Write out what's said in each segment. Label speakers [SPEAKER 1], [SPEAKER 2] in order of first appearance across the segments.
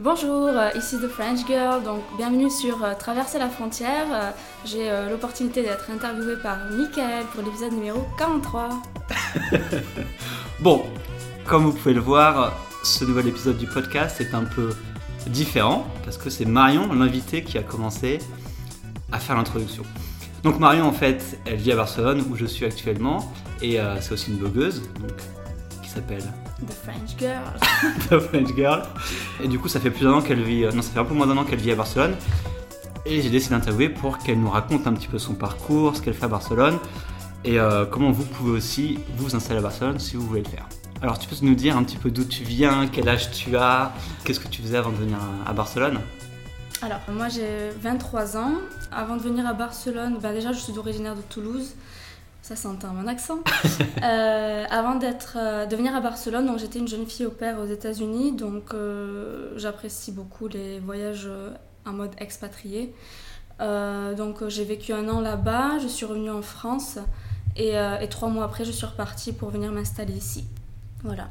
[SPEAKER 1] Bonjour, euh, ici The French Girl, donc bienvenue sur euh, Traverser la frontière. Euh, J'ai l'opportunité d'être interviewée par Michael pour l'épisode numéro 43.
[SPEAKER 2] Bon, comme vous pouvez le voir, ce nouvel épisode du podcast est un peu différent parce que c'est Marion, l'invité, qui a commencé à faire l'introduction. Donc Marion, en fait, elle vit à Barcelone où je suis actuellement et c'est aussi une blogueuse donc, qui s'appelle
[SPEAKER 1] The French Girl.
[SPEAKER 2] The French Girl. Et du coup, ça fait plus d'un an qu'elle vit, euh, non, ça fait un peu moins d'un an qu'elle vit à Barcelone. Et j'ai décidé d'interviewer pour qu'elle nous raconte un petit peu son parcours, ce qu'elle fait à Barcelone et euh, comment vous pouvez aussi vous installer à Barcelone si vous voulez le faire. Alors, tu peux nous dire un petit peu d'où tu viens, quel âge tu as, qu'est-ce que tu faisais avant de venir à- Barcelone?
[SPEAKER 1] Alors, moi j'ai 23 ans. Avant de venir à Barcelone, bah, déjà je suis originaire de Toulouse. Ça s'entend mon accent. Euh, avant d'être, euh, de venir à Barcelone, donc j'étais une jeune fille au père aux États-Unis, donc euh, j'apprécie beaucoup les voyages euh, en mode expatrié. Donc j'ai vécu un an là-bas, je suis revenue en France et, et trois mois après je suis repartie pour venir m'installer ici. Voilà.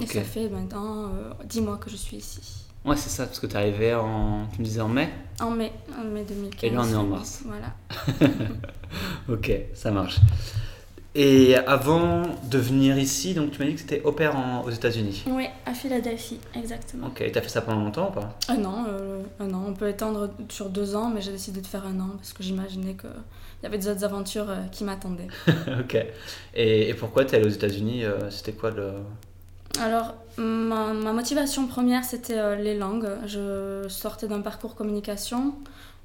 [SPEAKER 1] Et ça fait maintenant 10 mois que je suis ici.
[SPEAKER 2] Ouais, c'est ça, parce que tu es arrivé en. Tu me disais en mai
[SPEAKER 1] En mai, en mai 2015.
[SPEAKER 2] Et là, on est en mars.
[SPEAKER 1] Voilà.
[SPEAKER 2] Ok, ça marche. Et avant de venir ici, donc tu m'as dit que c'était au pair en- aux États-Unis.
[SPEAKER 1] Oui, à Philadelphie, exactement.
[SPEAKER 2] Ok, t'as fait ça pendant longtemps ou pas?
[SPEAKER 1] Un an, euh, un an. On peut étendre sur deux ans, mais j'ai décidé de faire un an parce que j'imaginais qu'il y avait des autres aventures euh, qui m'attendaient.
[SPEAKER 2] Ok. Et, et pourquoi t'es allé aux États-Unis euh, C'était quoi le.
[SPEAKER 1] Alors, ma, motivation première, c'était euh, les langues. Je sortais d'un parcours communication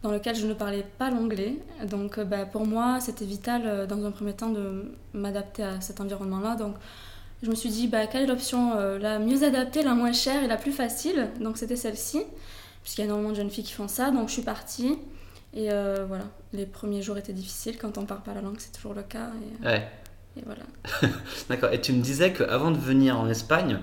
[SPEAKER 1] dans lequel je ne parlais pas l'anglais. Donc, euh, bah, pour moi, c'était vital, euh, dans un premier temps, de m'adapter à cet environnement-là. Donc, je me suis dit, bah, quelle est l'option la mieux adaptée, la moins chère et la plus facile? Donc, c'était celle-ci, puisqu'il y a énormément de jeunes filles qui font ça. Donc, je suis partie. Et voilà, les premiers jours étaient difficiles. Quand on ne parle pas la langue, c'est toujours le cas.
[SPEAKER 2] Ouais.
[SPEAKER 1] Et voilà.
[SPEAKER 2] D'accord. Et tu me disais qu'avant de venir en Espagne,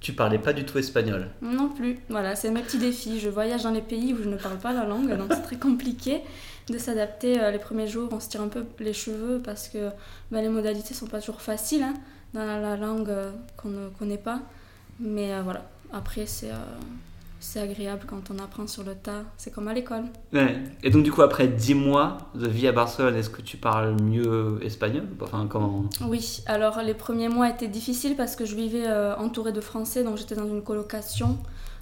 [SPEAKER 2] tu parlais pas du tout espagnol.
[SPEAKER 1] Non plus. Voilà, c'est mes petits défis. Je voyage dans les pays où je ne parle pas la langue, donc c'est très compliqué de s'adapter. Euh, Les premiers jours, on se tire un peu les cheveux parce que bah, les modalités sont pas toujours faciles hein, dans la, la langue euh, qu'on ne connaît pas. Mais euh, voilà, après, c'est euh, c'est agréable quand on apprend sur le tas. C'est comme à l'école.
[SPEAKER 2] Ouais. Et donc, du coup, après 10 mois de vie à Barcelone, est-ce que tu parles mieux espagnol Enfin, comment?
[SPEAKER 1] Oui, alors les premiers mois étaient difficiles parce que je vivais euh, entourée de Français, donc j'étais dans une colocation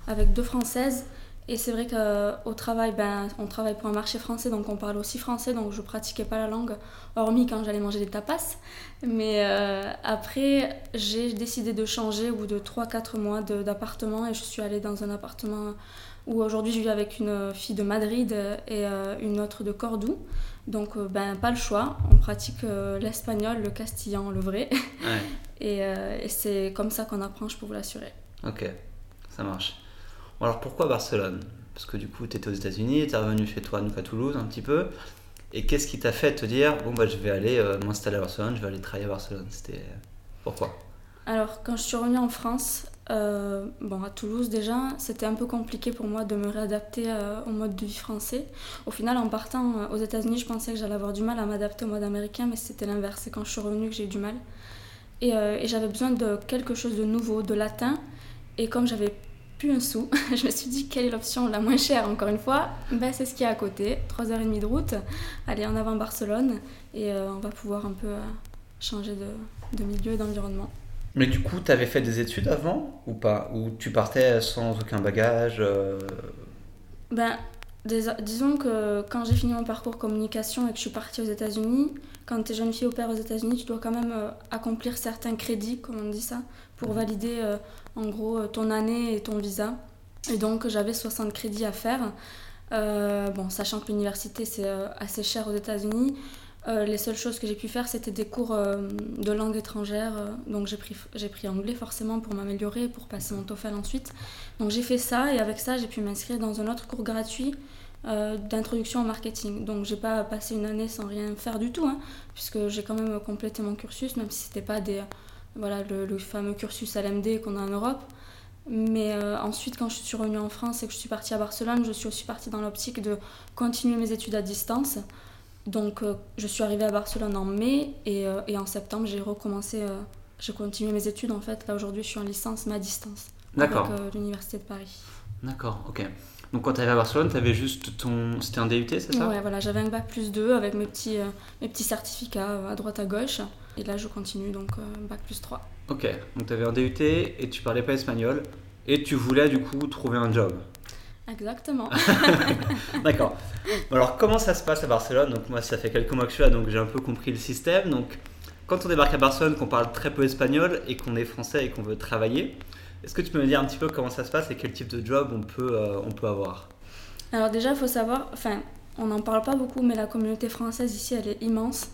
[SPEAKER 1] avec deux Françaises. Et c'est vrai qu'au travail, ben, on travaille pour un marché français, donc on parle aussi français, donc je pratiquais pas la langue, hormis quand j'allais manger des tapas. Mais euh, après, j'ai décidé de changer au bout de 3-4 mois d'appartement et je suis allée dans un appartement où aujourd'hui je vis avec une fille de Madrid et euh, une autre de Cordoue. Donc, euh, ben, pas le choix. On pratique l'espagnol, le castillan, le vrai.
[SPEAKER 2] Ouais.
[SPEAKER 1] Et, et c'est comme ça qu'on apprend, je peux vous l'assurer.
[SPEAKER 2] Ok, ça marche. Alors pourquoi Barcelone? Parce que du coup, tu étais aux États-Unis, tu es revenu chez toi, donc à Toulouse un petit peu. Et qu'est-ce qui t'a fait te dire, bon, bah, je vais aller euh, m'installer à Barcelone, je vais aller travailler à Barcelone? C'était. Pourquoi?
[SPEAKER 1] Alors, quand je suis revenue en France, euh, bon, à Toulouse déjà, c'était un peu compliqué pour moi de me réadapter euh, au mode de vie français. Au final, en partant euh, aux États-Unis, je pensais que j'allais avoir du mal à m'adapter au mode américain, mais c'était l'inverse. C'est quand je suis revenue que j'ai eu du mal. Euh, et j'avais besoin de quelque chose de nouveau, de latin. Et comme j'avais plus un sou, je me suis dit quelle est l'option la moins chère, encore une fois ben, C'est ce qui est à côté, 3h30 de route. Allez, en avant Barcelone. Et euh, on va pouvoir un peu euh, changer de, de milieu et d'environnement.
[SPEAKER 2] Mais du coup, tu avais fait des études avant ou pas? Ou tu partais sans aucun bagage euh,
[SPEAKER 1] Ben, dis- disons que quand j'ai fini mon parcours communication et que je suis partie aux États-Unis, quand tu es jeune fille au père aux États-Unis, tu dois quand même euh, accomplir certains crédits, comme on dit ça, pour valider euh, en gros euh, ton année et ton visa. Et donc j'avais 60 crédits à faire. Euh, bon, sachant que l'université c'est assez cher aux États-Unis, euh, les seules choses que j'ai pu faire c'était des cours euh, de langue étrangère. donc j'ai pris, j'ai pris anglais forcément pour m'améliorer, pour passer mon TOEFL ensuite. Donc j'ai fait ça et avec ça j'ai pu m'inscrire dans un autre cours gratuit euh, d'introduction au marketing. Donc j'ai pas passé une année sans rien faire du tout, hein, puisque j'ai quand même complété mon cursus, même si c'était pas des, voilà, le, le fameux cursus LMD qu'on a en Europe. Mais euh, ensuite, quand je suis revenue en France et que je suis partie à Barcelone, je suis aussi partie dans l'optique de continuer mes études à distance. Donc euh, je suis arrivée à Barcelone en mai et, euh, et en septembre j'ai recommencé, j'ai continué mes études en fait. Là aujourd'hui je suis en licence mais à distance avec
[SPEAKER 2] D'accord.
[SPEAKER 1] euh, l'université de Paris.
[SPEAKER 2] D'accord, ok. Donc quand tu arrivé à Barcelone, tu avais juste ton... C'était un DUT, c'est ça?
[SPEAKER 1] Ouais, voilà, j'avais un bac plus 2 avec mes petits, euh, mes petits certificats euh, à droite à gauche. Et là, je continue, donc euh, bac plus 3.
[SPEAKER 2] Ok, donc tu avais un DUT et tu parlais pas espagnol. Et tu voulais du coup trouver un job.
[SPEAKER 1] Exactement.
[SPEAKER 2] D'accord. Alors comment ça se passe à Barcelone? Donc moi, ça fait quelques mois que je suis là, donc j'ai un peu compris le système. Donc quand on débarque à Barcelone, qu'on parle très peu espagnol et qu'on est français et qu'on veut travailler, est-ce que tu peux me dire un petit peu comment ça se passe et quel type de job on peut, euh, on peut avoir?
[SPEAKER 1] Alors déjà, il faut savoir, enfin, on n'en parle pas beaucoup, mais la communauté française ici, elle est immense.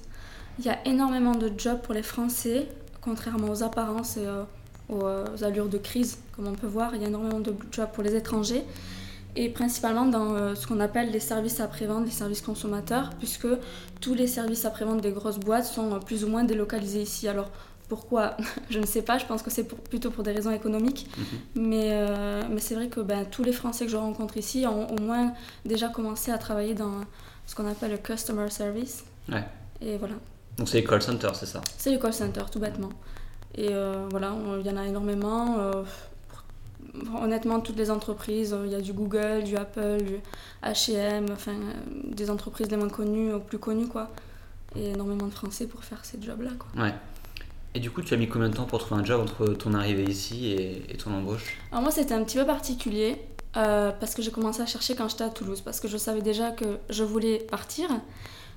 [SPEAKER 1] Il y a énormément de jobs pour les Français, contrairement aux apparences et euh, aux, euh, allures de crise, comme on peut voir. Il y a énormément de jobs pour les étrangers et principalement dans ce qu'on appelle les services après-vente, les services consommateurs, puisque tous les services après-vente des grosses boîtes sont plus ou moins délocalisés ici. Alors pourquoi Je ne sais pas, je pense que c'est plutôt pour des raisons économiques, mais, euh, mais c'est vrai que ben, tous les Français que je rencontre ici ont au moins déjà commencé à travailler dans ce qu'on appelle le customer service.
[SPEAKER 2] Ouais.
[SPEAKER 1] Et voilà,
[SPEAKER 2] Donc c'est les call centers, c'est ça?
[SPEAKER 1] C'est le call center tout bêtement. Et euh, voilà, il y en a énormément. euh, honnêtement, toutes les entreprises, il y a du Google, du Apple, du H&M, enfin des entreprises les moins connues aux plus connues quoi. Et énormément de Français pour faire ces jobs-là quoi.
[SPEAKER 2] Ouais. Et du coup, tu as mis combien de temps pour trouver un job entre ton arrivée ici et, et ton embauche?
[SPEAKER 1] Alors moi c'était un petit peu particulier euh, parce que j'ai commencé à chercher quand j'étais à Toulouse parce que je savais déjà que je voulais partir.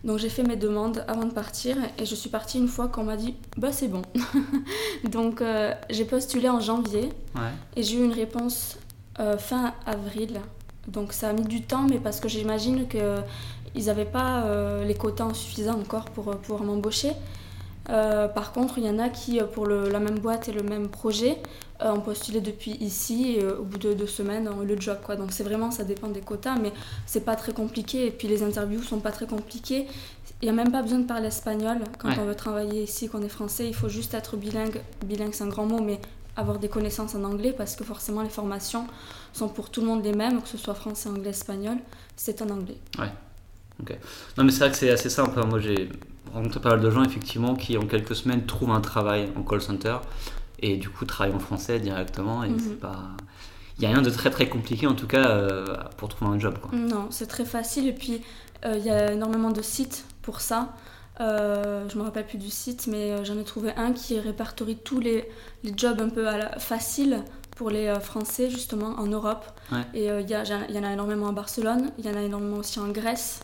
[SPEAKER 1] Donc j'ai fait mes demandes avant de partir et je suis partie une fois qu'on m'a dit bah c'est bon. Donc euh, j'ai postulé en janvier
[SPEAKER 2] Ouais.
[SPEAKER 1] et j'ai eu une réponse euh, fin avril. Donc ça a mis du temps mais parce que j'imagine qu'ils n'avaient pas les quotas suffisants encore pour pouvoir m'embaucher. Euh, par contre, il y en a qui, euh, pour le- la même boîte et le même projet, euh, ont postulé depuis ici et euh, au bout de deux semaines ont eu le job. Quoi. Donc c'est vraiment, ça dépend des quotas, mais c'est pas très compliqué. Et puis les interviews sont pas très compliquées. Il n'y a même pas besoin de parler espagnol quand
[SPEAKER 2] Ouais.
[SPEAKER 1] on veut travailler ici, qu'on est français. Il faut juste être bilingue. Bilingue, c'est un grand mot, mais avoir des connaissances en anglais parce que forcément les formations sont pour tout le monde les mêmes, que ce soit français, anglais, espagnol, c'est en anglais.
[SPEAKER 2] Non, mais c'est vrai que c'est assez simple. hein. Moi, j'ai rencontré pas mal de gens, effectivement, qui en quelques semaines trouvent un travail en call center et du coup travaillent en français directement. Et
[SPEAKER 1] Mhm.
[SPEAKER 2] c'est pas. Il n'y a rien de très très compliqué en tout cas euh, pour trouver un job. Quoi.
[SPEAKER 1] Non, c'est très facile et puis euh, il y a énormément de sites pour ça. Euh, je me rappelle plus du site, mais euh, j'en ai trouvé un qui répertorie tous les, les jobs un peu à la- faciles pour les Français justement en Europe.
[SPEAKER 2] Ouais.
[SPEAKER 1] Et il y, a- il y en a énormément à Barcelone, il y en a énormément aussi en Grèce.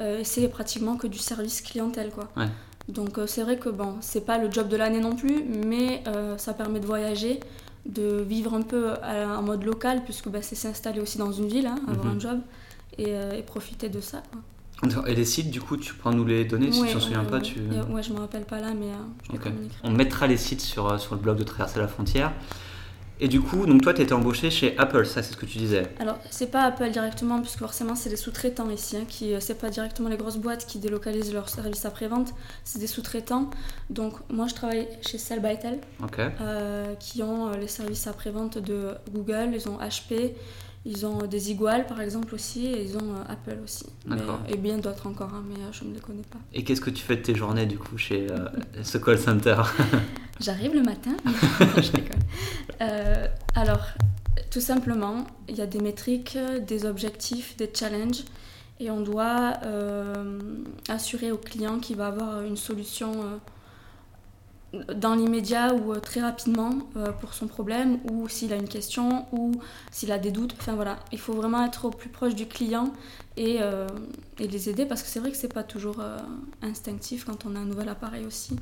[SPEAKER 1] Euh, c'est pratiquement que du service clientèle quoi.
[SPEAKER 2] Ouais.
[SPEAKER 1] Donc euh, c'est vrai que bon, c'est pas le job de l'année non plus, mais euh, ça permet de voyager, de vivre un peu en mode local, puisque bah, c'est s'installer aussi dans une ville, hein, avoir
[SPEAKER 2] Mhm.
[SPEAKER 1] un job, et, et profiter de ça. Quoi.
[SPEAKER 2] Et les sites, du coup, tu pourras nous les donner si
[SPEAKER 1] Ouais,
[SPEAKER 2] tu t'en souviens pas. Tu...
[SPEAKER 1] Ouais, je me rappelle pas là, mais les.
[SPEAKER 2] On mettra les sites sur, sur le blog de Traverser la frontière. Et du coup, donc toi, tu étais embauché chez Apple, ça c'est ce que tu disais.
[SPEAKER 1] Alors, c'est pas Apple directement, puisque forcément, c'est des sous-traitants ici, hein, qui, euh, c'est pas directement les grosses boîtes qui délocalisent leurs services après-vente, c'est des sous-traitants. Donc, moi, je travaille chez Cell by Tel,
[SPEAKER 2] Ok.
[SPEAKER 1] euh, qui ont euh, les services après-vente de Google, ils ont HP, ils ont euh, des Igual par exemple aussi, et ils ont euh, Apple aussi. Mais-
[SPEAKER 2] D'accord.
[SPEAKER 1] et bien d'autres encore, hein, mais euh, je ne les connais pas.
[SPEAKER 2] Et qu'est-ce que tu fais de tes journées du coup chez euh, ce call center?
[SPEAKER 1] J'arrive le matin. je déconne. Euh, alors, tout simplement, il y a des métriques, des objectifs, des challenges, et on doit euh, assurer au client qu'il va avoir une solution euh, dans l'immédiat ou euh, très rapidement euh, pour son problème, ou s'il a une question, ou s'il a des doutes. Enfin voilà, il faut vraiment être au plus proche du client et, euh, et les aider parce que c'est vrai que c'est pas toujours euh, instinctif quand on a un nouvel appareil aussi.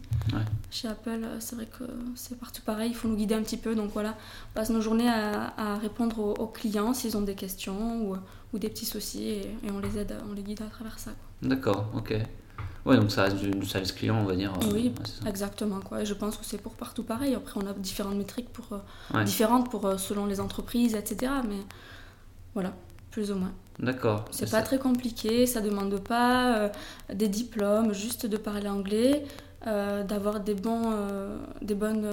[SPEAKER 1] Chez Apple, c'est vrai que c'est partout pareil, il faut nous guider un petit peu. Donc voilà, on passe nos journées à, à répondre aux, aux clients s'ils ont des questions ou, ou des petits soucis et, et on les aide, on les guide à travers ça.
[SPEAKER 2] D'accord, ok. Ouais, donc ça reste du, du service client, on va dire. euh,
[SPEAKER 1] Oui,
[SPEAKER 2] ouais.
[SPEAKER 1] Exactement quoi. Et je pense que c'est pour partout pareil. Après, on a différentes métriques pour euh,
[SPEAKER 2] Ouais.
[SPEAKER 1] différentes pour euh, selon les entreprises, etc. Mais voilà, plus ou moins.
[SPEAKER 2] D'accord.
[SPEAKER 1] C'est pas très compliqué, ça demande pas euh, des diplômes, juste de parler anglais, euh, d'avoir des bons, euh, des bonnes,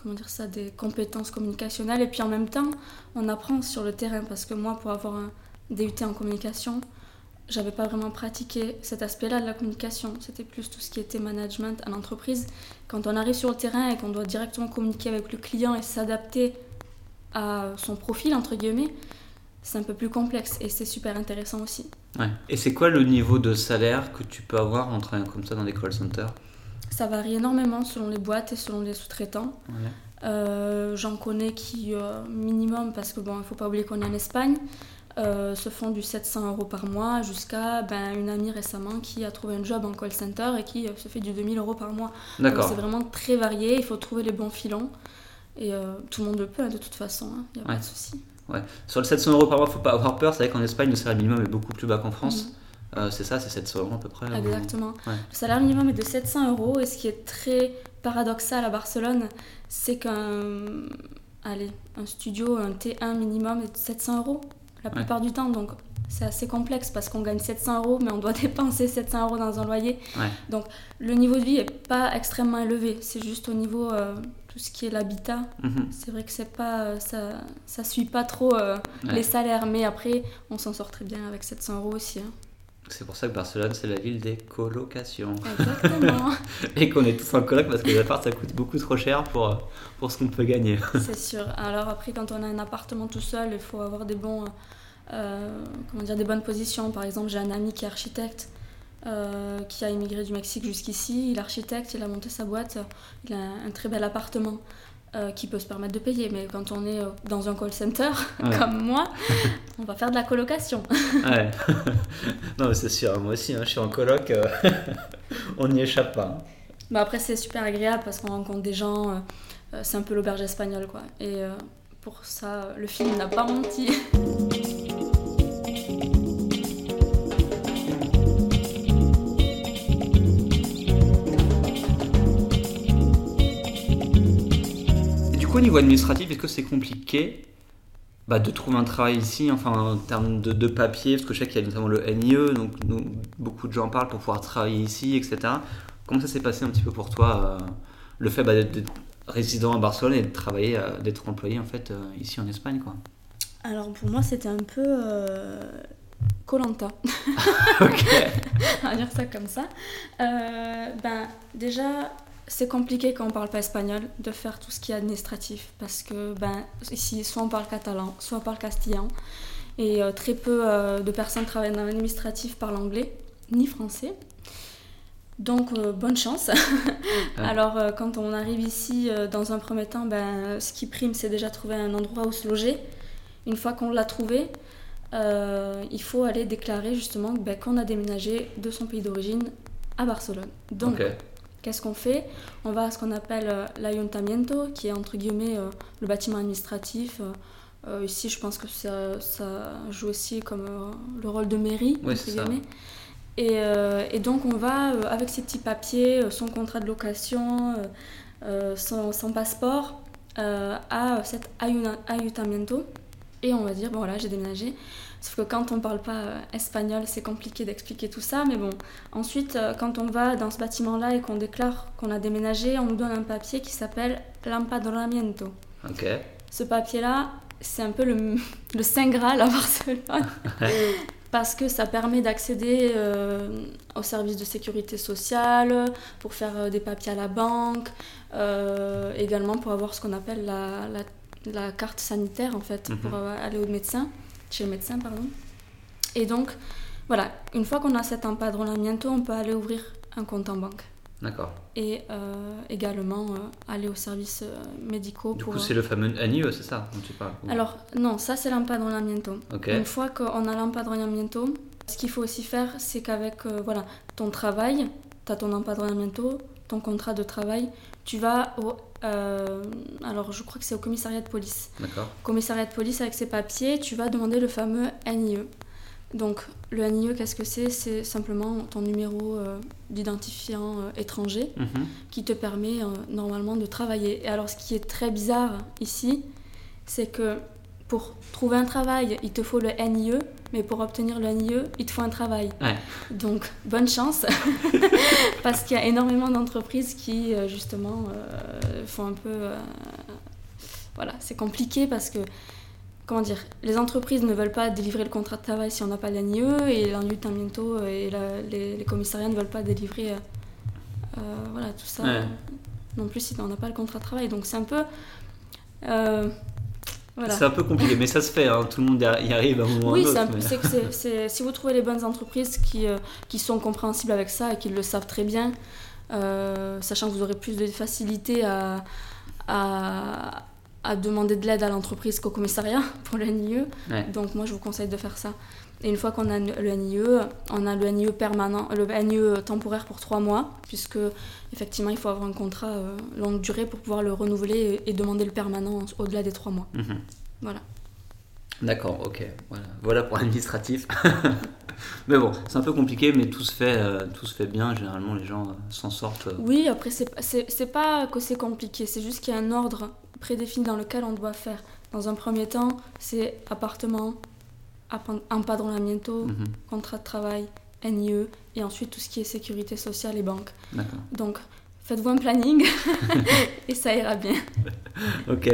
[SPEAKER 1] comment dire ça, des compétences communicationnelles. Et puis en même temps, on apprend sur le terrain parce que moi, pour avoir un DUT en communication, j'avais pas vraiment pratiqué cet aspect-là de la communication. C'était plus tout ce qui était management en entreprise. Quand on arrive sur le terrain et qu'on doit directement communiquer avec le client et s'adapter à son profil entre guillemets, c'est un peu plus complexe et c'est super intéressant aussi.
[SPEAKER 2] Ouais. Et c'est quoi le niveau de salaire que tu peux avoir en travaillant comme ça dans des call centers?
[SPEAKER 1] Ça varie énormément selon les boîtes et selon les sous-traitants.
[SPEAKER 2] Ouais.
[SPEAKER 1] Euh, J'en connais qui, euh, minimum, parce que bon, il faut pas oublier qu'on est en Espagne, euh, se font du 700 euros par mois jusqu'à ben, une amie récemment qui a trouvé un job en call center et qui euh, se fait du 2000 euros par mois.
[SPEAKER 2] D'accord.
[SPEAKER 1] c'est vraiment très varié, il faut trouver les bons filons. Et euh, tout le monde le peut hein, de toute façon, il n'y a
[SPEAKER 2] Ouais.
[SPEAKER 1] pas de souci.
[SPEAKER 2] Ouais. Sur le 700 euros par mois, faut pas avoir peur. C'est vrai qu'en Espagne, le salaire minimum est beaucoup plus bas qu'en France.
[SPEAKER 1] Mhm.
[SPEAKER 2] Euh, c'est ça, c'est 700 euros à peu près. ou-
[SPEAKER 1] Exactement.
[SPEAKER 2] Ouais.
[SPEAKER 1] Le salaire minimum est de 700 euros et ce qui est très paradoxal à Barcelone, c'est qu'un allez, un studio, un T1 minimum est de 700 euros la
[SPEAKER 2] Ouais.
[SPEAKER 1] plupart du temps. Donc c'est assez complexe parce qu'on gagne 700 euros mais on doit dépenser 700 euros dans un loyer.
[SPEAKER 2] Ouais.
[SPEAKER 1] Donc le niveau de vie est pas extrêmement élevé. C'est juste au niveau euh, tout ce qui est l'habitat.
[SPEAKER 2] Mhm.
[SPEAKER 1] C'est vrai que c'est pas ça ça suit pas trop euh,
[SPEAKER 2] Ouais.
[SPEAKER 1] les salaires mais après on s'en sort très bien avec 700 euros aussi. hein.
[SPEAKER 2] C'est pour ça que Barcelone, c'est la ville des colocations.
[SPEAKER 1] Exactement.
[SPEAKER 2] Et qu'on est tous en coloc parce que les apparts, ça coûte beaucoup trop cher pour, euh, pour ce qu'on peut gagner.
[SPEAKER 1] C'est sûr. Alors après, quand on a un appartement tout seul, il faut avoir des bons, euh, comment dire, des bonnes positions. Par exemple, j'ai un ami qui est architecte, euh, qui a immigré du Mexique jusqu'ici. Il est architecte, il a monté sa boîte, il a un très bel appartement. Euh, qui peut se permettre de payer, mais quand on est euh, dans un call center
[SPEAKER 2] Ouais.
[SPEAKER 1] comme moi, on va faire de la colocation.
[SPEAKER 2] Ouais. non, mais c'est sûr, moi aussi, hein, je suis en coloc, euh, on n'y échappe pas.
[SPEAKER 1] Mais après, c'est super agréable parce qu'on rencontre des gens, euh, c'est un peu l'auberge espagnole, quoi. Et pour ça, le film n'a pas menti.
[SPEAKER 2] Coup, au niveau administratif, est-ce que c'est compliqué bah, de trouver un travail ici, enfin en termes de, de papier, parce que je sais qu'il y a notamment le NIE, donc nous, beaucoup de gens en parlent pour pouvoir travailler ici, etc. Comment ça s'est passé un petit peu pour toi, euh, le fait bah, d'être résident à Barcelone et de travailler, euh, d'être employé en fait euh, ici en Espagne, quoi?
[SPEAKER 1] Alors pour moi, c'était un peu Colanta,
[SPEAKER 2] Ok.
[SPEAKER 1] on va dire ça comme ça. Ben déjà, c'est compliqué quand on parle pas espagnol de faire tout ce qui est administratif parce que ben ici, soit on parle catalan, soit on parle castillan, et euh, très peu euh, de personnes travaillent dans l'administratif parlent anglais ni français. Donc euh, bonne chance. Alors euh, quand on arrive ici, dans un premier temps, ben, ce qui prime, c'est déjà trouver un endroit où se loger. Une fois qu'on l'a trouvé, il faut aller déclarer justement ben, qu'on a déménagé de son pays d'origine à Barcelone. Donc. Qu'est-ce qu'on fait On va à ce qu'on appelle euh, l'ayuntamiento, qui est entre guillemets euh, le bâtiment administratif. Euh, ici, je pense que ça, ça joue aussi comme le rôle de mairie,
[SPEAKER 2] Ouais,
[SPEAKER 1] entre
[SPEAKER 2] c'est ça.
[SPEAKER 1] guillemets. Et, euh, et donc, on va euh, avec ses petits papiers, euh, son contrat de location, son, son passeport, à cet ayuntamiento. Et on va dire, bon voilà, j'ai déménagé. Sauf que quand on parle pas euh, espagnol, c'est compliqué d'expliquer tout ça. Mais bon, ensuite, euh, quand on va dans ce bâtiment-là et qu'on déclare qu'on a déménagé, on nous donne un papier qui s'appelle l'empadronamiento.
[SPEAKER 2] Ok.
[SPEAKER 1] Ce papier-là, c'est un peu le, le Saint Graal à Barcelone. Parce que ça permet d'accéder euh, aux services de sécurité sociale, pour faire euh, des papiers à la banque, euh, également pour avoir ce qu'on appelle la, la- la carte sanitaire, en fait,
[SPEAKER 2] Mhm.
[SPEAKER 1] pour euh, aller au médecin, chez le médecin, pardon. Et donc, voilà, une fois qu'on a cet empadronamiento, on peut aller ouvrir un compte en banque.
[SPEAKER 2] D'accord.
[SPEAKER 1] Et euh, également euh, aller aux services euh, médicaux
[SPEAKER 2] Du
[SPEAKER 1] pour...
[SPEAKER 2] coup, c'est le fameux NIE, c'est ça dont tu parles ou-
[SPEAKER 1] Alors, non, ça c'est l'empadronamiento.
[SPEAKER 2] Ok.
[SPEAKER 1] Une fois qu'on a l'empadronamiento, ce qu'il faut aussi faire, c'est qu'avec voilà, ton travail, tu as ton empadronamiento, ton contrat de travail, tu vas au. Euh, alors, je crois que c'est au commissariat de police.
[SPEAKER 2] D'accord.
[SPEAKER 1] Commissariat de police, avec ses papiers, tu vas demander le fameux NIE. Donc, le NIE, qu'est-ce que c'est? C'est simplement ton numéro euh, d'identifiant euh, étranger
[SPEAKER 2] Mhm.
[SPEAKER 1] qui te permet normalement de travailler. Et alors ce qui est très bizarre ici, c'est que pour trouver un travail, il te faut le NIE, mais pour obtenir le NIE, il te faut un travail.
[SPEAKER 2] Ouais.
[SPEAKER 1] Donc bonne chance, parce qu'il y a énormément d'entreprises qui euh, justement euh, font un peu... euh, voilà, c'est compliqué parce que... Comment dire Les entreprises ne veulent pas délivrer le contrat de travail si on n'a pas le NIE et l'enlutamiento et la- les, les commissariats ne veulent pas délivrer euh, voilà, tout ça
[SPEAKER 2] Ouais.
[SPEAKER 1] non plus si on n'a pas le contrat de travail. Donc c'est un peu... Voilà.
[SPEAKER 2] C'est un peu compliqué, mais ça se fait, hein. tout le monde y arrive à un moment ou
[SPEAKER 1] Oui,
[SPEAKER 2] à un autre. mais-
[SPEAKER 1] c'est- si vous trouvez les bonnes entreprises qui, euh, qui sont compréhensibles avec ça et qui le savent très bien, euh, sachant que vous aurez plus de facilité à, à, à demander de l'aide à l'entreprise qu'au commissariat pour NIE.
[SPEAKER 2] Ouais.
[SPEAKER 1] Donc moi, je vous conseille de faire ça. Et une fois qu'on a le NIE, on a le NIE permanent, le NIE temporaire pour trois mois, puisque effectivement, il faut avoir un contrat euh, longue durée pour pouvoir le renouveler et, et demander le permanent au-delà des trois mois.
[SPEAKER 2] Mhm.
[SPEAKER 1] Voilà.
[SPEAKER 2] D'accord, ok. Voilà, voilà pour l'administratif. mais bon, c'est un peu compliqué, mais tout se fait, euh, tout se fait bien. Généralement, les gens euh, s'en sortent.
[SPEAKER 1] Oui, après, c'est pas que c'est compliqué, c'est juste qu'il y a un ordre prédéfini dans lequel on doit faire. Dans un premier temps, c'est appartement, empadronamiento,
[SPEAKER 2] Mhm.
[SPEAKER 1] contrat de travail, NIE, et ensuite tout ce qui est sécurité sociale et banque. Donc, faites-vous un planning et ça ira bien.
[SPEAKER 2] Ok.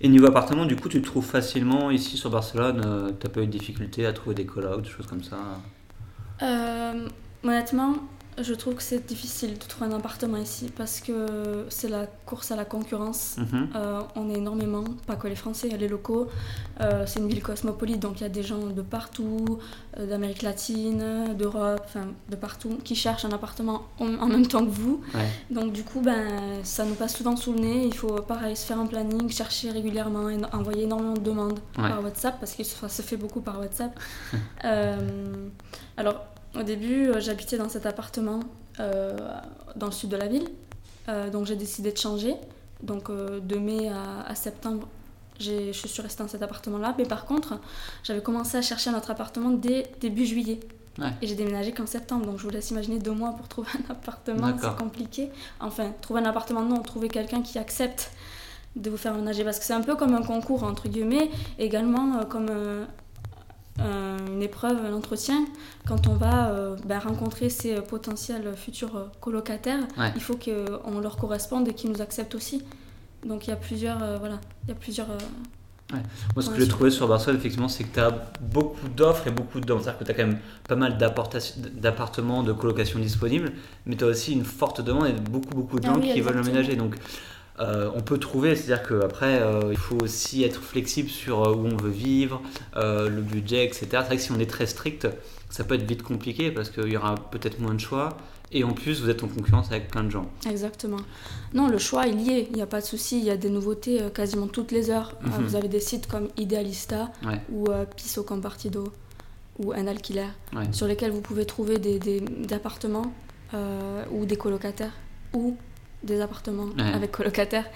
[SPEAKER 2] Et niveau appartement, du coup, tu te trouves facilement ici sur Barcelone euh, T'as pas eu de difficulté à trouver des call des choses comme ça?
[SPEAKER 1] Euh, honnêtement, je trouve que c'est difficile de trouver un appartement ici parce que c'est la course à la concurrence.
[SPEAKER 2] Mhm.
[SPEAKER 1] Euh, on est énormément, pas que les Français, les locaux. Euh, c'est une ville cosmopolite, donc il y a des gens de partout, euh, d'Amérique latine, d'Europe, enfin de partout, qui cherchent un appartement en, en même temps que vous.
[SPEAKER 2] Ouais.
[SPEAKER 1] Donc du coup, ben, ça nous passe souvent sous le nez. Il faut pareil se faire un planning, chercher régulièrement, et envoyer énormément de demandes
[SPEAKER 2] Ouais.
[SPEAKER 1] par WhatsApp parce que ça se fait beaucoup par WhatsApp. Alors au début, euh, j'habitais dans cet appartement euh, dans le sud de la ville, Euh, donc j'ai décidé de changer. Donc de mai à, à septembre, je suis restée dans cet appartement-là. Mais par contre, j'avais commencé à chercher un autre appartement dès début juillet.
[SPEAKER 2] Ouais.
[SPEAKER 1] Et j'ai déménagé qu'en septembre, donc je vous laisse imaginer deux mois pour trouver un appartement, c'est compliqué. Enfin, trouver un appartement, non, trouver quelqu'un qui accepte de vous faire ménager, parce que c'est un peu comme un concours, entre guillemets, également euh, comme euh, une épreuve, un entretien. Quand on va euh, ben, rencontrer ses euh, potentiels futurs euh, colocataires,
[SPEAKER 2] Ouais.
[SPEAKER 1] il faut qu'on leur corresponde et qu'ils nous acceptent aussi. Donc il y a plusieurs, euh, voilà, il y a plusieurs euh,
[SPEAKER 2] Moi, ce que j'ai trouvé sur Barcelone, effectivement, c'est que tu as beaucoup d'offres et beaucoup de demandes. C'est-à-dire que tu as quand même pas mal d'appartements, de colocation disponibles, mais tu as aussi une forte demande et beaucoup, beaucoup de
[SPEAKER 1] Ah
[SPEAKER 2] gens
[SPEAKER 1] oui,
[SPEAKER 2] qui veulent
[SPEAKER 1] exactement.
[SPEAKER 2] emménager. Donc, euh, on peut trouver, c'est-à-dire qu'après, il faut aussi être flexible sur euh, où on veut vivre, euh, le budget, etc. C'est vrai que si on est très strict, ça peut être vite compliqué parce qu'il y aura peut-être moins de choix. Et en plus, vous êtes en concurrence avec plein de gens.
[SPEAKER 1] Exactement. Non, le choix, il y est, il n'y a pas de souci, il y a des nouveautés euh, quasiment toutes les heures. Euh,
[SPEAKER 2] Mhm.
[SPEAKER 1] vous avez des sites comme Idealista
[SPEAKER 2] Ouais.
[SPEAKER 1] ou euh, Piso Compartido ou Un Alquiler
[SPEAKER 2] Ouais.
[SPEAKER 1] sur lesquels vous pouvez trouver des, des- des appartements euh, ou des colocataires ou des appartements
[SPEAKER 2] Ouais.
[SPEAKER 1] avec colocataires.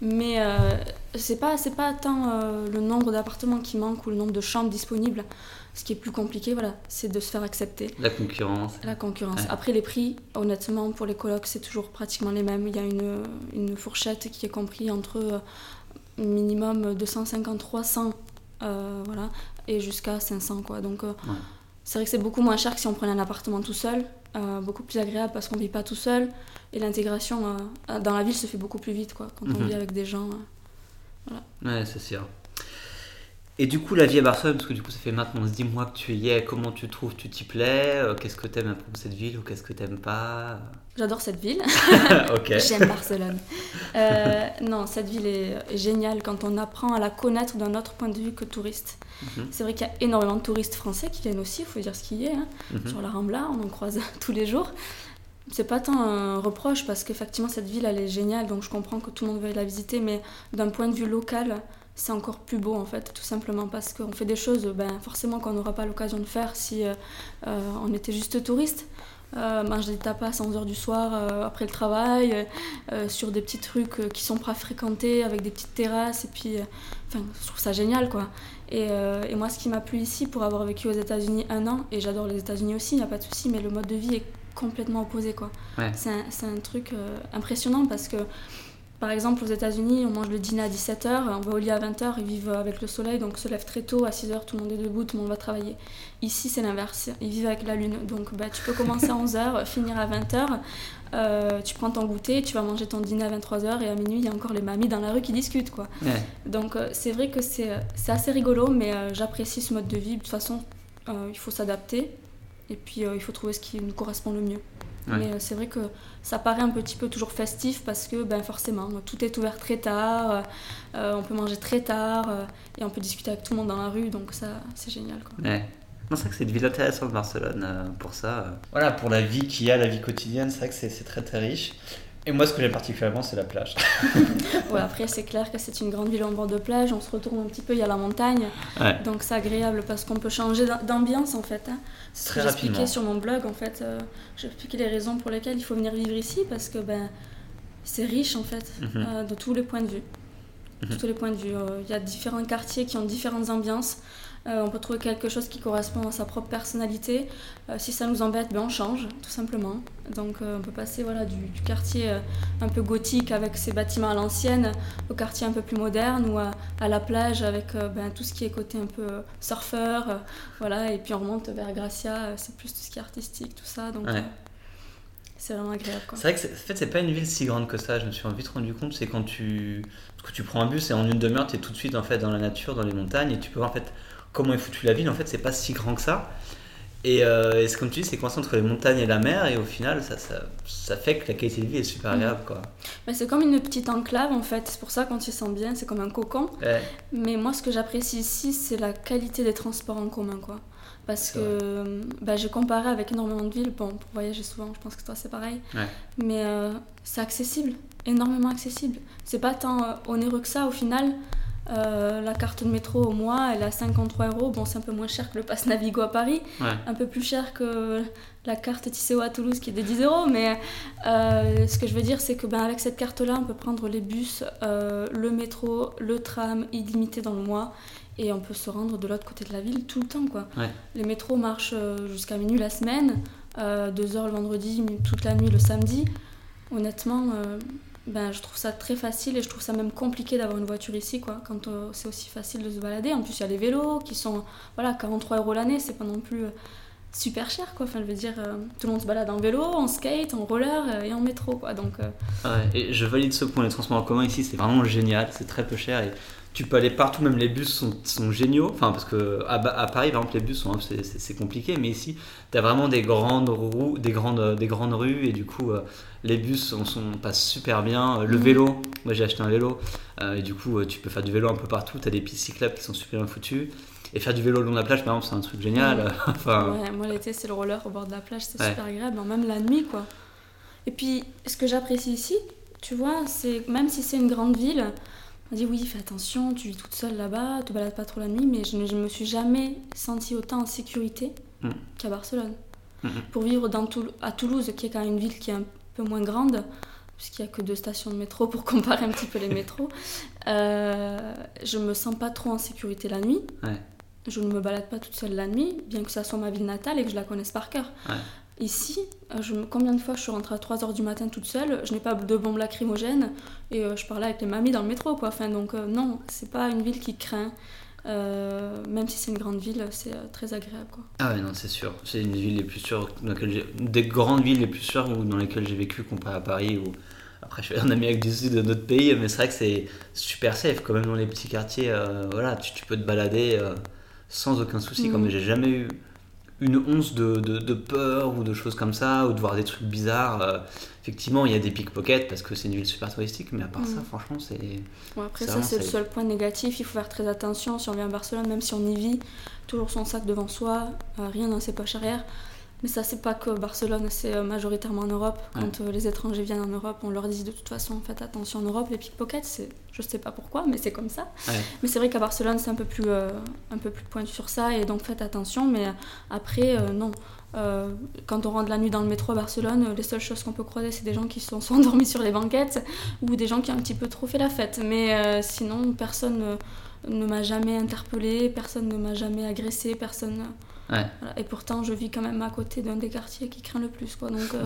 [SPEAKER 1] Mais euh, c'est pas, pas tant euh, le nombre d'appartements qui manque ou le nombre de chambres disponibles. Ce qui est plus compliqué, voilà, c'est de se faire accepter.
[SPEAKER 2] La concurrence.
[SPEAKER 1] La concurrence.
[SPEAKER 2] Ouais.
[SPEAKER 1] Après, les prix, honnêtement, pour les colocs, c'est toujours pratiquement les mêmes. Il y a une, une fourchette qui est comprise entre euh, minimum 250-300, euh, voilà, et jusqu'à 500, quoi. Donc,
[SPEAKER 2] Ouais.
[SPEAKER 1] c'est vrai que c'est beaucoup moins cher que si on prenait un appartement tout seul, euh, beaucoup plus agréable parce qu'on vit pas tout seul, et l'intégration euh, dans la ville se fait beaucoup plus vite, quoi, quand on
[SPEAKER 2] Mhm.
[SPEAKER 1] vit avec des gens. euh.
[SPEAKER 2] Ouais, c'est sûr. Et du coup, la vie à Barcelone, parce que du coup, ça fait maintenant 10 mois que tu y es, comment tu trouves, tu t'y plais? Euh, Qu'est-ce que t'aimes à propos de cette ville ou qu'est-ce que t'aimes pas?
[SPEAKER 1] J'adore cette ville. J'aime Barcelone. Euh, non, cette ville est, géniale quand on apprend à la connaître d'un autre point de vue que touriste.
[SPEAKER 2] Mhm.
[SPEAKER 1] C'est vrai qu'il y a énormément de touristes français qui viennent aussi, il faut dire ce qu'il y est. hein.
[SPEAKER 2] Mhm.
[SPEAKER 1] Sur la Rambla, on en croise tous les jours. C'est pas tant un reproche parce qu'effectivement cette ville elle est géniale donc je comprends que tout le monde veuille la visiter mais d'un point de vue local c'est encore plus beau en fait tout simplement parce qu'on fait des choses ben, forcément qu'on n'aura pas l'occasion de faire si euh, euh, on était juste touriste. Euh, manger des tapas à 11h du soir euh, après le travail, euh, sur des petits trucs euh, qui sont pas fréquentés avec des petites terrasses et puis euh, enfin je trouve ça génial quoi. Et, euh, et moi, ce qui m'a plu ici, pour avoir vécu aux États-Unis un an, et j'adore les États-Unis aussi, il n'y a pas de souci, mais le mode de vie est complètement opposé. quoi.
[SPEAKER 2] Ouais.
[SPEAKER 1] C'est un, truc euh, impressionnant parce que, par exemple, aux États-Unis, on mange le dîner à 17h, on va au lit à 20h, ils vivent avec le soleil, donc se lève très tôt, à 6h, tout le monde est debout, tout le monde va travailler. Ici, c'est l'inverse, ils vivent avec la lune, donc bah, tu peux commencer à 11h, finir à 20h. euh, tu prends ton goûter, tu vas manger ton dîner à 23h et à minuit il y a encore les mamies dans la rue qui discutent quoi.
[SPEAKER 2] Ouais.
[SPEAKER 1] Donc euh, c'est vrai que c'est c'est assez rigolo, mais euh, j'apprécie ce mode de vie. De toute façon, euh, il faut s'adapter et puis euh, il faut trouver ce qui nous correspond le mieux. Mais euh, c'est vrai que ça paraît un petit peu toujours festif parce que ben, forcément, tout est ouvert très tard, on peut manger très tard et on peut discuter avec tout le monde dans la rue, donc ça, c'est génial. Quoi.
[SPEAKER 2] Ouais. c'est vrai que c'est une ville intéressante, Barcelone, pour ça. Voilà, pour la vie qu'il y a, la vie quotidienne, c'est vrai que c'est très très riche. Et moi, ce que j'aime particulièrement, c'est la plage.
[SPEAKER 1] ouais, après, c'est clair que c'est une grande ville en bord de plage. On se retourne un petit peu, il y a la montagne. Donc, c'est agréable parce qu'on peut changer d'ambiance, en fait. Hein. C'est ce que j'expliquais sur mon blog, en fait. Euh, J'expliquais les raisons pour lesquelles il faut venir vivre ici parce que ben, c'est riche, en fait, mhm. euh, de tous les points de vue. De mhm. tous les points de vue. Euh, il y a différents quartiers qui ont différentes ambiances. Euh, on peut trouver quelque chose qui correspond à sa propre personnalité. Euh, si ça nous embête, ben on change, tout simplement. Donc euh, on peut passer voilà, du, quartier un peu gothique avec ses bâtiments à l'ancienne au quartier un peu plus moderne ou à, la plage avec ben, tout ce qui est côté un peu surfeur. voilà, et puis on remonte vers Gracia, c'est plus tout ce qui est artistique, tout ça. Donc, c'est vraiment agréable.
[SPEAKER 2] C'est vrai que en fait, c'est pas une ville si grande que ça. Je me suis vite rendu compte. C'est quand tu, que tu prends un bus et en une demi-heure, tu es tout de suite en fait dans la nature, dans les montagnes, et tu peux voir en fait comment est foutue la ville, en fait, c'est pas si grand que ça. Et, euh, ce comme tu dis, c'est coincé entre les montagnes et la mer, et au final, ça, ça, ça fait que la qualité de vie est super mm. agréable. Quoi.
[SPEAKER 1] Mais c'est comme une petite enclave, en fait. C'est pour ça, quand tu sens bien, c'est comme un cocon. Mais moi, ce que j'apprécie ici, c'est la qualité des transports en commun. quoi. Parce que bah, j'ai comparé avec énormément de villes. Bon, pour voyager souvent, je pense que toi, c'est pareil. Mais euh, c'est accessible, énormément accessible. C'est pas tant euh, onéreux que ça, au final. Euh, la carte de métro au mois, elle a 53 euros. Bon, c'est un peu moins cher que le pass Navigo à Paris, un peu plus cher que la carte Tisséo à Toulouse qui est de 10 euros. Mais euh, ce que je veux dire, c'est que ben, avec cette carte-là, on peut prendre les bus, euh, le métro, le tram illimité dans le mois. Et on peut se rendre de l'autre côté de la ville tout le temps. Quoi. Les métros marchent jusqu'à minuit la semaine, 2 heures le vendredi, toute la nuit le samedi. Honnêtement, ben, je trouve ça très facile et je trouve ça même compliqué d'avoir une voiture ici, quoi, quand euh, c'est aussi facile de se balader. En plus, il y a les vélos qui sont, voilà, 43 euros l'année, c'est pas non plus euh, super cher, quoi. Enfin, je veux dire, euh, tout le monde se balade en vélo, en skate, en roller et en métro, quoi. Donc,
[SPEAKER 2] ouais, et je valide ce point, les transports en commun ici, c'est vraiment génial, c'est très peu cher et tu peux aller partout, même les bus sont, sont géniaux. Enfin, parce que à, Paris, par exemple, les bus sont c'est compliqué, mais ici, tu as vraiment des grandes, roues, des, grandes, des grandes rues, et du coup, euh, les bus on, sont, passent super bien. Euh, le mhm. vélo, moi j'ai acheté un vélo, euh, et du coup, tu peux faire du vélo un peu partout. Tu as des pistes cyclables qui sont super bien foutues. Et faire du vélo le long de la plage, par exemple, c'est un truc génial.
[SPEAKER 1] enfin... moi, l'été, c'est le roller au bord de la plage, c'est super agréable, même la nuit, quoi. Et puis, ce que j'apprécie ici, tu vois, c'est même si c'est une grande ville, on dit oui, fais attention, tu vis toute seule là-bas, te balades pas trop la nuit, mais je ne me suis jamais sentie autant en sécurité mm. qu'à Barcelone. Mm-hmm. Pour vivre dans à Toulouse, qui est quand même une ville qui est un peu moins grande, puisqu'il n'y a que deux stations de métro pour comparer un petit peu les métros, euh, je me sens pas trop en sécurité la nuit. Je ne me balade pas toute seule la nuit, bien que ça soit ma ville natale et que je la connaisse par cœur. Ici, euh, je, combien de fois je suis rentrée à 3h du matin toute seule, je n'ai pas de bombe lacrymogène et euh, je parlais avec les mamies dans le métro quoi. Enfin, donc euh, non, c'est pas une ville qui craint. même si c'est une grande ville, c'est très agréable quoi.
[SPEAKER 2] Ah ouais non c'est sûr, c'est une ville les plus sûres dans des grandes villes les plus sûres dans lesquelles j'ai vécu comparé à Paris ou après je suis en Amérique du Sud de notre pays mais c'est vrai que c'est super safe quand même dans les petits quartiers voilà tu, peux te balader sans aucun souci comme mm. j'ai jamais eu une once de, de, peur ou de choses comme ça, ou de voir des trucs bizarres. Euh, effectivement, il y a des pickpockets parce que c'est une ville super touristique, mais à part ça, mm. franchement, c'est.
[SPEAKER 1] après, ça, c'est le seul point négatif. Il faut faire très attention si on vient à Barcelone, même si on y vit, toujours son sac devant soi, euh, rien dans ses poches arrière. Mais ça, c'est pas que Barcelone, c'est euh, majoritairement en Europe. Quand euh, les étrangers viennent en Europe, on leur dit de toute façon, faites attention en Europe, les pickpockets, c'est, je sais pas pourquoi, mais c'est comme ça. Mais c'est vrai qu'à Barcelone, c'est un peu plus, euh, un peu plus pointu sur ça, et donc faites attention. Mais après, non. quand on rentre la nuit dans le métro à Barcelone, les seules choses qu'on peut croiser, c'est des gens qui sont, sont endormis sur les banquettes ou des gens qui ont un petit peu trop fait la fête. Mais sinon, personne ne m'a jamais interpellé, personne ne m'a jamais agressé, personne. Et pourtant, je vis quand même à côté d'un des quartiers qui craint le plus. Quoi, donc, euh,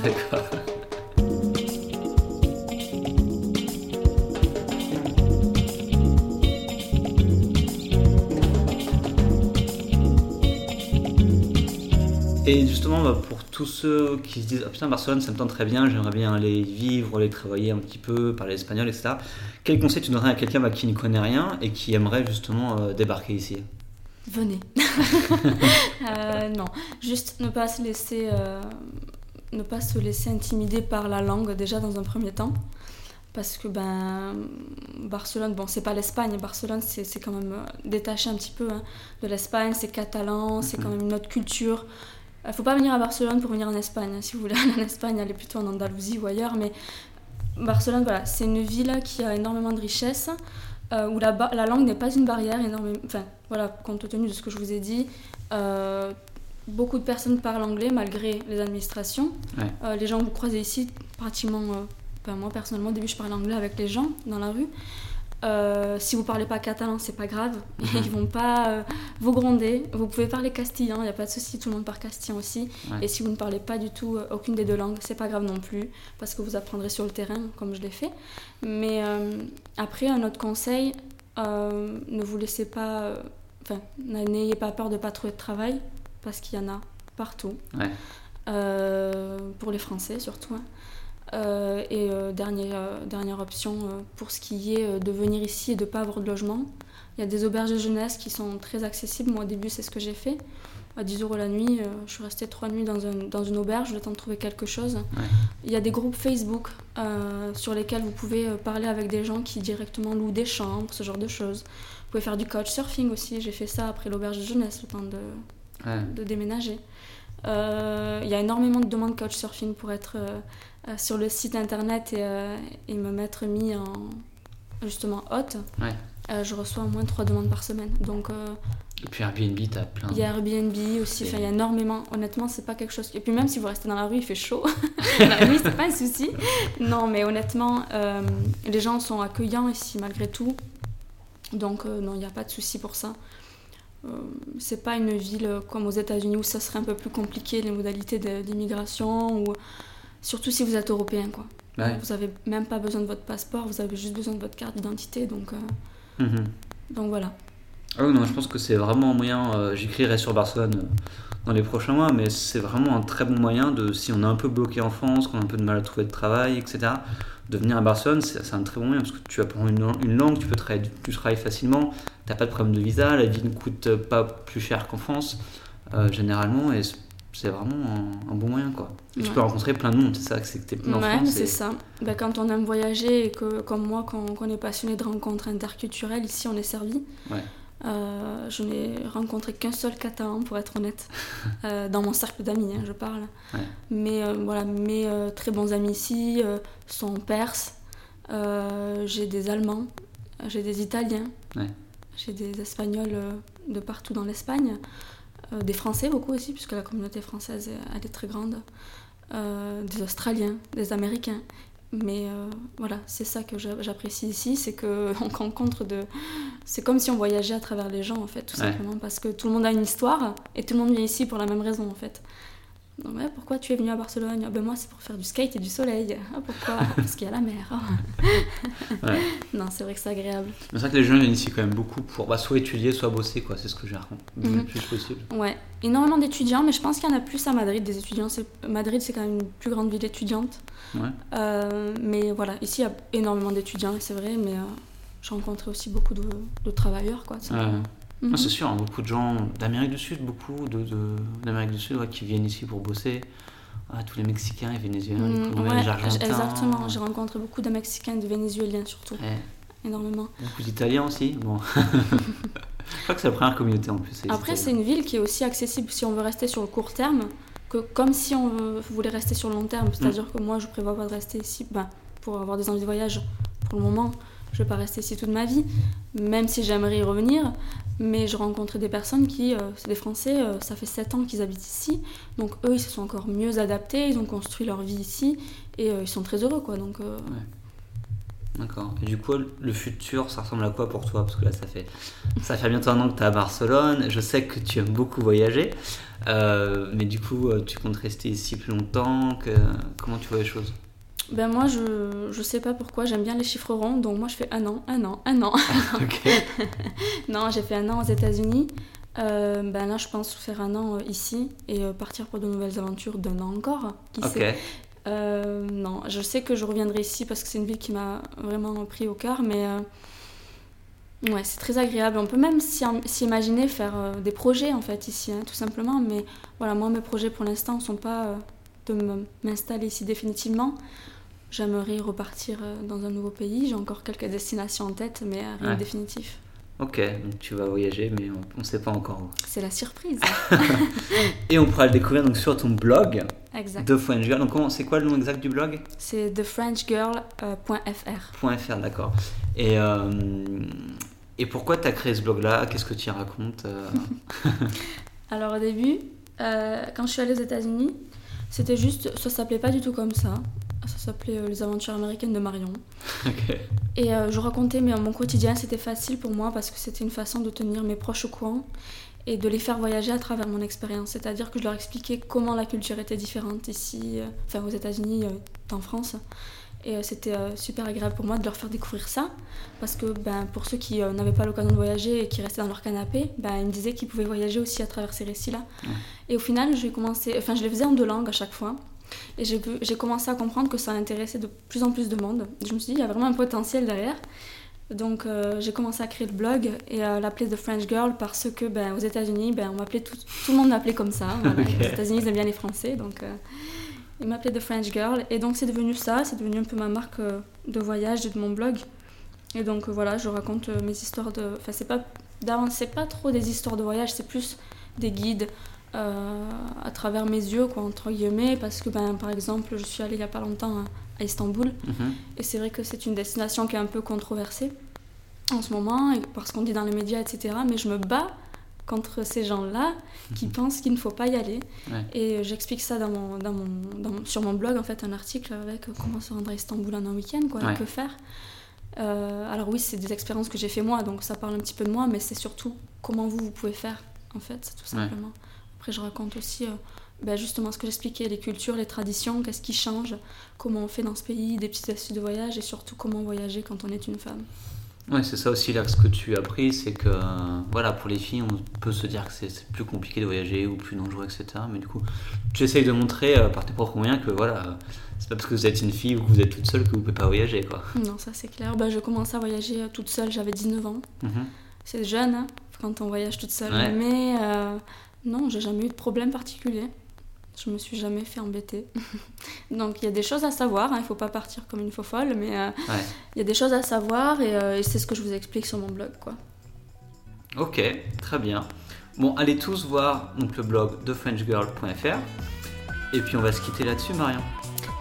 [SPEAKER 2] Et justement, bah, pour tous ceux qui se disent oh, putain, Barcelone, ça me tente très bien, j'aimerais bien aller vivre, aller travailler un petit peu, parler espagnol, etc. Quel conseil tu donnerais à quelqu'un bah, qui ne connaît rien et qui aimerait justement euh, débarquer ici?
[SPEAKER 1] Venez. Euh, non, juste ne pas se laisser euh, ne pas se laisser intimider par la langue déjà dans un premier temps. Parce que ben, Barcelone, bon, c'est pas l'Espagne, Barcelone c'est quand même euh, détaché un petit peu hein, de l'Espagne, c'est catalan, c'est quand même une autre culture. Il faut pas venir à Barcelone pour venir en Espagne. hein. Si vous voulez aller en Espagne, allez plutôt en Andalousie ou ailleurs. Mais Barcelone, voilà, c'est une ville qui a énormément de richesses, euh, où la, langue n'est pas une barrière. Énormément, enfin, voilà, compte tenu de ce que je vous ai dit, euh, beaucoup de personnes parlent anglais malgré les administrations.
[SPEAKER 2] Ouais.
[SPEAKER 1] Euh, les gens que vous croisez ici, pratiquement, moi personnellement, au début, je parlais anglais avec les gens dans la rue. Euh, si vous parlez pas catalan, c'est pas grave. Ils vont pas euh, vous gronder. Vous pouvez parler castillan, il n'y a pas de souci. Tout le monde parle castillan aussi.
[SPEAKER 2] Ouais.
[SPEAKER 1] Et si vous ne parlez pas du tout euh, aucune des deux langues, c'est pas grave non plus, parce que vous apprendrez sur le terrain, comme je l'ai fait. Mais après, un autre conseil, ne vous laissez pas, enfin, n'ayez pas peur de pas trouver de travail, parce qu'il y en a partout.
[SPEAKER 2] Ouais.
[SPEAKER 1] Pour les Français surtout. hein. Euh, et euh, dernière, euh, dernière option pour ce qui est de venir ici et de ne pas avoir de logement. Il y a des auberges de jeunesse qui sont très accessibles. Moi, au début, c'est ce que j'ai fait. À 10 euros la nuit, je suis restée trois nuits dans, un- dans une auberge, le temps de trouver quelque chose. Il y a des groupes Facebook sur lesquels vous pouvez parler avec des gens qui directement louent des chambres, ce genre de choses. Vous pouvez faire du couchsurfing aussi. J'ai fait ça après l'auberge de jeunesse, le temps de,
[SPEAKER 2] Ouais.
[SPEAKER 1] de déménager. Euh, Il y a énormément de demandes couchsurfing pour être euh, euh, sur le site internet et, et me mettre mis en justement hôte.
[SPEAKER 2] Ouais.
[SPEAKER 1] Euh, je reçois au moins trois demandes par semaine. Donc euh,
[SPEAKER 2] Et puis Airbnb, t'as plein.
[SPEAKER 1] il y a Airbnb aussi, il y a énormément. Honnêtement, c'est pas quelque chose. Et puis même si vous restez dans la rue, il fait chaud. la nuit, c'est pas un souci. Non, mais honnêtement, euh, les gens sont accueillants ici malgré tout. Donc non, il n'y a pas de souci pour ça. Euh, c'est pas une ville comme aux États-Unis où ça serait un peu plus compliqué les modalités d'immigration ou surtout si vous êtes européen quoi.
[SPEAKER 2] Ouais.
[SPEAKER 1] Vous avez même pas besoin de votre passeport, vous avez juste besoin de votre carte d'identité donc euh,
[SPEAKER 2] Mhm.
[SPEAKER 1] donc voilà.
[SPEAKER 2] Ah oui, non, je pense que c'est vraiment un moyen. euh, J'écrirai sur Barcelone euh, dans les prochains mois, mais c'est vraiment un très bon moyen de, si on est un peu bloqué en France, qu'on a un peu de mal à trouver de travail, etc., de venir à Barcelone, c'est un très bon moyen parce que tu apprends une, une langue, tu peux travailler, tu travailles facilement, t'as pas de problème de visa, la vie ne coûte pas plus cher qu'en France, euh, généralement, et c'est- vraiment un, un bon moyen, quoi. Et tu peux rencontrer plein de monde, c'est ça, c'est que t'es
[SPEAKER 1] Ouais, c'est
[SPEAKER 2] et-
[SPEAKER 1] ça. Ben, quand on aime voyager et que, comme moi, quand, qu'on est passionné de rencontres interculturelles, ici on est servi.
[SPEAKER 2] Ouais.
[SPEAKER 1] Euh, je n'ai rencontré qu'un seul catalan, pour être honnête, euh, dans mon cercle d'amis, hein, je parle.
[SPEAKER 2] Ouais.
[SPEAKER 1] Mais euh, voilà, mes très bons amis ici sont perses. J'ai des Allemands, j'ai des Italiens,
[SPEAKER 2] Ouais.
[SPEAKER 1] j'ai des Espagnols de partout dans l'Espagne, des Français beaucoup aussi, puisque la communauté française elle est très grande, des Australiens, des Américains. Mais euh, voilà, c'est ça que j'a- j'apprécie ici, c'est qu'on rencontre de... C'est comme si on voyageait à travers les gens, en fait, tout
[SPEAKER 2] Ouais.
[SPEAKER 1] simplement, parce que tout le monde a une histoire, et tout le monde vient ici pour la même raison, en fait. Donc, ouais, pourquoi tu es venu à Barcelone? Ah ben moi, c'est pour faire du skate et du soleil. Ah, pourquoi? Parce qu'il y a la mer. Ah.
[SPEAKER 2] Ouais.
[SPEAKER 1] Non, c'est vrai que c'est agréable.
[SPEAKER 2] Mais c'est vrai que les jeunes viennent ici quand même beaucoup pour bah, soit étudier, soit bosser, quoi. C'est ce que j'ai
[SPEAKER 1] Mhm.
[SPEAKER 2] le plus possible.
[SPEAKER 1] Ouais, énormément d'étudiants, mais je pense qu'il y en a plus à Madrid, des étudiants. C'est- Madrid, c'est quand même une plus grande ville étudiante.
[SPEAKER 2] Ouais.
[SPEAKER 1] Euh, mais voilà, ici, il y a énormément d'étudiants, c'est vrai, mais euh, j'ai rencontré aussi beaucoup de, de travailleurs, quoi. tout
[SPEAKER 2] Non,
[SPEAKER 1] Mhm.
[SPEAKER 2] c'est sûr, hein, beaucoup de gens d'Amérique du Sud, beaucoup de, d'Amérique du Sud ouais, qui viennent ici pour bosser. Ah, tous les Mexicains, les Vénézuéliens, les
[SPEAKER 1] Mm,
[SPEAKER 2] Colombiens,
[SPEAKER 1] ouais,
[SPEAKER 2] les Argentins.
[SPEAKER 1] exactement. J'ai rencontré beaucoup de Mexicains et de Vénézuéliens, surtout.
[SPEAKER 2] Ouais,
[SPEAKER 1] Énormément.
[SPEAKER 2] beaucoup d'Italiens aussi. Bon. Je crois que c'est la première communauté en plus.
[SPEAKER 1] Après, c'est une ville qui est aussi accessible si on veut rester sur le court terme, que comme si on voulait rester sur le long terme. C'est-à-dire
[SPEAKER 2] Mm.
[SPEAKER 1] que moi, je prévois pas de rester ici ben, pour avoir des envies de voyage. Pour le moment, je vais pas rester ici toute ma vie, même si j'aimerais y revenir. Mais je rencontrais des personnes qui, euh, c'est des Français, euh, ça fait 7 ans qu'ils habitent ici. Donc eux, ils se sont encore mieux adaptés, ils ont construit leur vie ici et euh, ils sont très heureux. quoi. Donc,
[SPEAKER 2] D'accord. Du coup, le futur, ça ressemble à quoi pour toi? Parce que là, ça fait, ça fait bientôt un an que tu es à Barcelone. Je sais que tu aimes beaucoup voyager. Mais du coup, tu comptes rester ici plus longtemps. Comment tu vois les choses?
[SPEAKER 1] Ben moi, je, je sais pas pourquoi, j'aime bien les chiffres ronds. Donc moi, je fais un an, un an, un an.
[SPEAKER 2] Ok.
[SPEAKER 1] Non, j'ai fait un an aux États-Unis. Euh, ben là, je pense faire un an euh, ici et euh, partir pour de nouvelles aventures d'un an encore. Qui sait
[SPEAKER 2] Ok.
[SPEAKER 1] Non, je sais que je reviendrai ici parce que c'est une ville qui m'a vraiment pris au cœur, mais ouais, c'est très agréable. On peut même s'imaginer faire des projets en fait ici, hein, tout simplement. Mais voilà, moi, mes projets pour l'instant ne sont pas de m'installer ici définitivement. J'aimerais repartir euh, dans un nouveau pays. J'ai encore quelques destinations en tête, mais euh, rien
[SPEAKER 2] Ouais.
[SPEAKER 1] de définitif.
[SPEAKER 2] Ok, donc tu vas voyager, mais on ne sait pas encore où.
[SPEAKER 1] C'est la surprise.
[SPEAKER 2] Et on pourra le découvrir donc sur ton blog,
[SPEAKER 1] exact.
[SPEAKER 2] The French Girl. Donc c'est quoi le nom exact du blog?
[SPEAKER 1] C'est thefrenchgirl.fr.
[SPEAKER 2] .fr, d'accord. Et, euh, et pourquoi tu as créé ce blog-là? Qu'est-ce que tu y racontes euh?
[SPEAKER 1] Alors au début, euh, quand je suis allée aux États-Unis, c'était juste, ça s'appelait pas du tout comme ça. Ça s'appelait euh, Les aventures américaines de Marion. Et euh, je racontais mais, mon quotidien, c'était facile pour moi parce que c'était une façon de tenir mes proches au courant et de les faire voyager à travers mon expérience. C'est-à-dire que je leur expliquais comment la culture était différente ici, euh, enfin aux États-Unis, euh, en France. Et euh, c'était euh, super agréable pour moi de leur faire découvrir ça parce que ben, pour ceux qui euh, n'avaient pas l'occasion de voyager et qui restaient dans leur canapé, ben, ils me disaient qu'ils pouvaient voyager aussi à travers ces récits-là. Et au final, j'ai commencé, enfin, je les faisais en deux langues à chaque fois. Et j'ai commencé à comprendre que ça intéressait de plus en plus de monde. Je me suis dit, il y a vraiment un potentiel derrière. Donc euh, j'ai commencé à créer le blog et à l'appeler The French Girl parce que ben, aux États-Unis, ben, on m'appelait tout, tout le monde m'appelait comme ça. Voilà.
[SPEAKER 2] Ok.
[SPEAKER 1] Les États-Unis ils aiment bien les Français, donc euh, ils m'appelaient The French Girl. Et donc c'est devenu ça, c'est devenu un peu ma marque euh, de voyage et de mon blog. Et donc voilà, je raconte mes histoires de. Enfin c'est pas c'est pas trop des histoires de voyage, c'est plus des guides euh, à travers mes yeux, quoi, entre guillemets, parce que ben par exemple, je suis allée il y a pas longtemps à- à Istanbul.
[SPEAKER 2] Mhm.
[SPEAKER 1] Et c'est vrai que c'est une destination qui est un peu controversée en ce moment, et parce qu'on dit dans les médias, etc. Mais je me bats contre ces gens-là qui pensent qu'il ne faut pas y aller.
[SPEAKER 2] Ouais.
[SPEAKER 1] Et j'explique ça dans mon, dans mon, dans mon- sur mon blog, en fait, un article avec euh, comment se rendre à Istanbul en un week-end, quoi,
[SPEAKER 2] Ouais.
[SPEAKER 1] que faire. Euh, alors oui, c'est des expériences que j'ai fait moi, donc ça parle un petit peu de moi, mais c'est surtout comment vous, vous pouvez faire, en fait, tout
[SPEAKER 2] Ouais.
[SPEAKER 1] Après, je raconte aussi euh, ben, justement ce que j'expliquais, les cultures, les traditions, qu'est-ce qui change, comment on fait dans ce pays, des petites astuces de voyage et surtout comment voyager quand on est une femme.
[SPEAKER 2] Ouais, c'est ça aussi là ce que tu as appris, c'est que voilà, pour les filles, on peut se dire que c'est plus compliqué de voyager ou plus dangereux, etc. Mais du coup, tu essayes de montrer euh, par tes propres moyens que voilà, euh, c'est pas parce que vous êtes une fille ou que vous êtes toute seule que vous pouvez pas voyager, quoi.
[SPEAKER 1] Non, ça c'est clair. Ben, je commençais à voyager toute seule, j'avais 19 ans.
[SPEAKER 2] Mhm.
[SPEAKER 1] C'est jeune hein, quand on voyage toute seule,
[SPEAKER 2] Ouais.
[SPEAKER 1] mais euh, non, j'ai jamais eu de problème particulier. Je me suis jamais fait embêter. Donc il y a des choses à savoir, hein, il faut pas partir comme une faux folle, mais euh,
[SPEAKER 2] Ouais.
[SPEAKER 1] il y a des choses à savoir et, euh, et c'est ce que je vous explique sur mon blog. quoi.
[SPEAKER 2] Ok, très bien. Bon, allez tous voir donc, le blog thefrenchgirl.fr. Et puis on va se quitter là-dessus, Marion.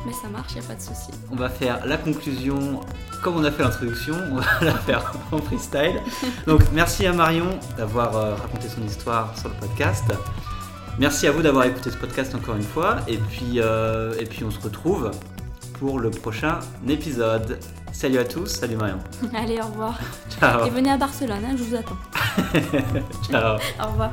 [SPEAKER 1] Mais ça marche, il a pas de souci.
[SPEAKER 2] On va faire la conclusion comme on a fait l'introduction, on va la faire en freestyle. Donc merci à Marion d'avoir euh, raconté son histoire sur le podcast. Merci à vous d'avoir écouté ce podcast encore une fois. Et puis, euh, et puis on se retrouve pour le prochain épisode. Salut à tous, salut Marion.
[SPEAKER 1] Allez, au revoir.
[SPEAKER 2] Ciao.
[SPEAKER 1] Et venez à Barcelone, hein, je vous attends.
[SPEAKER 2] Ciao.
[SPEAKER 1] Au revoir.